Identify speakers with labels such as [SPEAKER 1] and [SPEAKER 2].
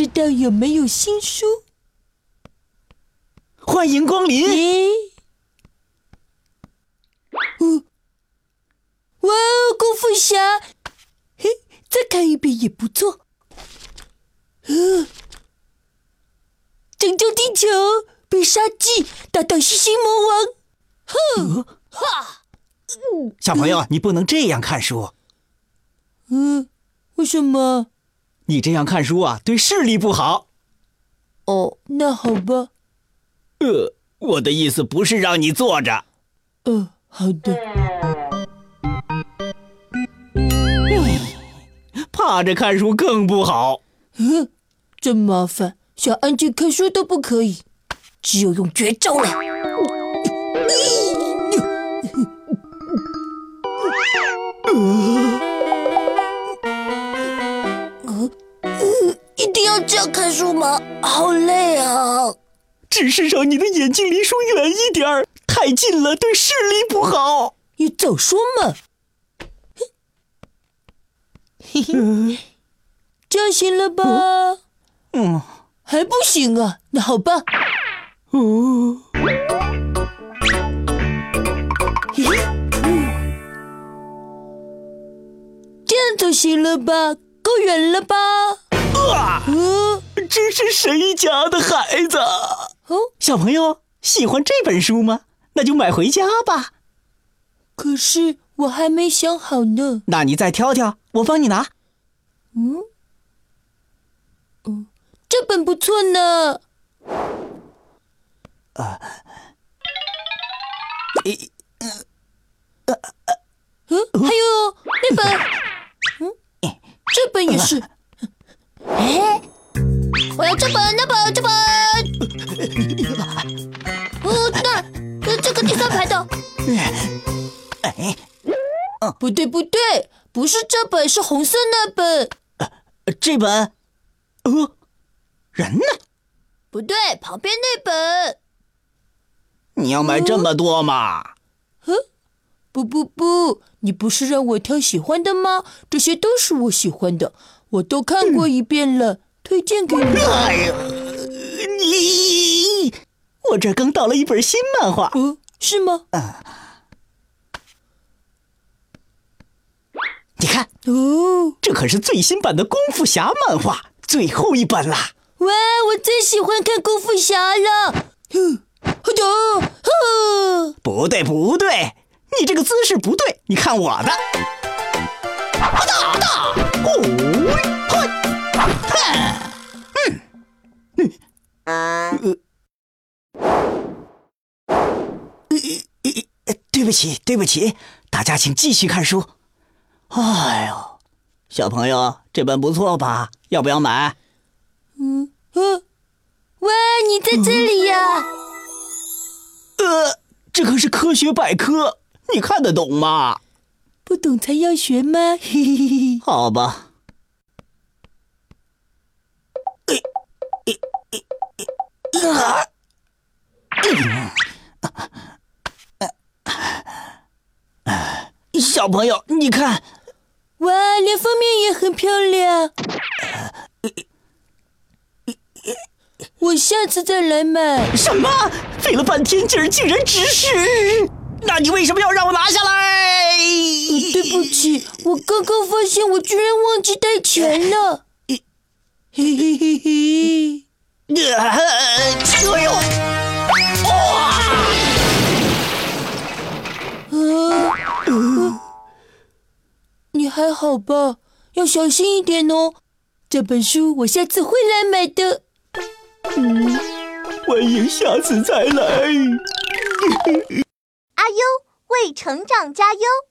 [SPEAKER 1] 知道有没有新书？
[SPEAKER 2] 欢迎光临！
[SPEAKER 1] 咦，哦，哇哦，功夫侠，嘿，再看一遍也不错。呃，拯救地球，必杀技打倒星星魔王。哼，哈，
[SPEAKER 2] 小朋友，你不能这样看书。
[SPEAKER 1] 嗯，为什么？
[SPEAKER 2] 你这样看书啊，对视力不好。
[SPEAKER 1] 哦，那好吧。
[SPEAKER 2] 呃，我的意思不是让你坐着。
[SPEAKER 1] 呃，好的。
[SPEAKER 2] 趴着看书更不好。
[SPEAKER 1] 嗯，真麻烦，想安静看书都不可以，只有用绝招了。呃，定要看书吗？好累啊！
[SPEAKER 2] 只是让你的眼睛离书远一点儿，太近了对视力不好。
[SPEAKER 1] 你早说嘛！嘿嘿，这样行了吧？
[SPEAKER 2] 嗯，
[SPEAKER 1] 还不行啊？那好吧。
[SPEAKER 2] 哦，
[SPEAKER 1] 嘿嘿，这样就行了吧？够远了吧？
[SPEAKER 2] 啊，
[SPEAKER 1] 嗯，
[SPEAKER 2] 这是谁家的孩子？
[SPEAKER 1] 哦，
[SPEAKER 2] 小朋友喜欢这本书吗？那就买回家吧。
[SPEAKER 1] 可是我还没想好呢。
[SPEAKER 2] 那你再挑挑，我帮你拿。
[SPEAKER 1] 嗯，嗯，这本不错呢。
[SPEAKER 2] 啊诶
[SPEAKER 1] 嗯，还有那本，嗯，这本也是。哎，
[SPEAKER 2] 哎，
[SPEAKER 1] 不对，不对，不是这本，是红色那本。
[SPEAKER 2] 这本，呃，人呢？
[SPEAKER 1] 不对，旁边那本。
[SPEAKER 2] 你要买这么多吗？
[SPEAKER 1] 不不不，你不是让我挑喜欢的吗？这些都是我喜欢的，我都看过一遍了，推荐给你。
[SPEAKER 2] 哎呀，你，我这儿刚到了一本新漫画。
[SPEAKER 1] 嗯，是吗？
[SPEAKER 2] 你看，
[SPEAKER 1] 哦，
[SPEAKER 2] 这可是最新版的功夫侠漫画，最后一本啦。
[SPEAKER 1] 哇，我最喜欢看功夫侠了。
[SPEAKER 2] 不对，不对，你这个姿势不对。你看我的，好大大，哦，嘿，哈，嗯，嗯，呃，呃，对不起，对不起，大家请继续看书。哎呦，小朋友，这本不错吧？要不要买？
[SPEAKER 1] 嗯呃，喂，你在这里呀？
[SPEAKER 2] 呃，这可是科学百科，你看得懂吗？
[SPEAKER 1] 不懂才要学吗？嘿嘿嘿嘿。
[SPEAKER 2] 好吧。啊！小朋友，你看，
[SPEAKER 1] 哇，连封面也很漂亮。我下次再来买。
[SPEAKER 2] 什么？费了半天劲儿，竟然只是……那你为什么要让我拿下来？
[SPEAKER 1] 对不起，我刚刚发现我居然忘记带钱了。嘿嘿嘿嘿。
[SPEAKER 2] 呃，哎呦！哇！
[SPEAKER 1] 啊，还好吧？要小心一点哦。这本书我下次会来买的。
[SPEAKER 2] 嗯欢迎下次再来。
[SPEAKER 3] 阿优为成长加油。